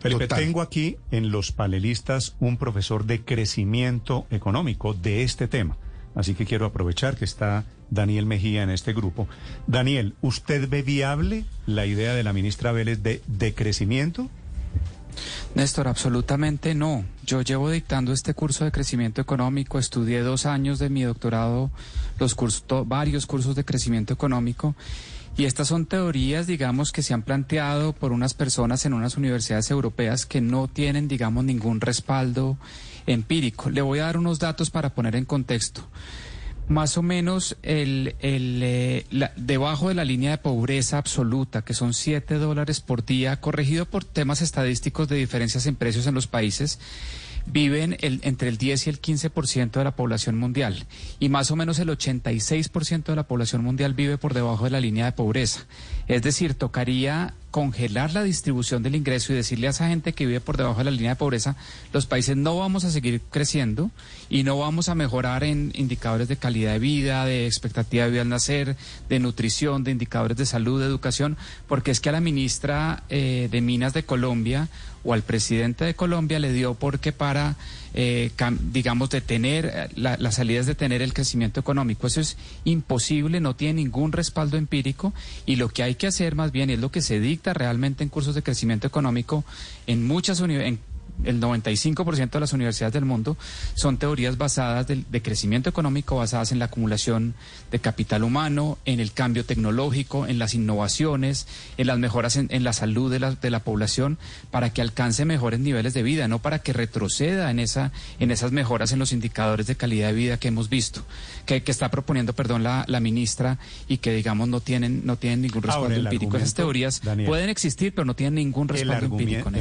Felipe, Total. tengo aquí en los panelistas un profesor de crecimiento económico de este tema. Así que quiero aprovechar que está Daniel Mejía en este grupo. Daniel, ¿usted ve viable la idea de la ministra Vélez de decrecimiento? Néstor, absolutamente no. Yo llevo dictando este curso de crecimiento económico, estudié dos años de mi doctorado, los cursos, to- varios cursos de crecimiento económico, y estas son teorías, digamos, que se han planteado por unas personas en unas universidades europeas que no tienen, digamos, ningún respaldo empírico. Le voy a dar unos datos para poner en contexto. Más o menos el, eh, debajo de la línea de pobreza absoluta, que son 7 dólares por día, corregido por temas estadísticos de diferencias en precios en los países, viven el- entre el 10 y el 15% de la población mundial. Y más o menos el 86% de la población mundial vive por debajo de la línea de pobreza. Es decir, tocaría congelar la distribución del ingreso y decirle a esa gente que vive por debajo de la línea de pobreza, los países no vamos a seguir creciendo y no vamos a mejorar en indicadores de calidad de vida, de expectativa de vida al nacer, de nutrición, de indicadores de salud, de educación, porque es que a la ministra eh, de Minas de Colombia o al presidente de Colombia le dio porque para, eh, digamos, detener, eh, la, la salida es detener el crecimiento económico. Eso es imposible, no tiene ningún respaldo empírico y lo que hay que hacer más bien es lo que se dicta realmente en cursos de crecimiento económico en muchas universidades el 95% de las universidades del mundo son teorías basadas del- de, crecimiento económico, basadas en la acumulación de capital humano, en el cambio tecnológico, en las innovaciones, en las mejoras en, en la salud de la, de la población, para que alcance mejores niveles de vida, no para que retroceda en, esa, en esas mejoras en los indicadores de calidad de vida que hemos visto, que, que está proponiendo, perdón, la, la ministra y que, digamos, no tienen, no tienen ningún Ahora, respaldo empírico. Esas teorías Daniel, pueden existir, pero no tienen ningún respaldo empírico. Néstor.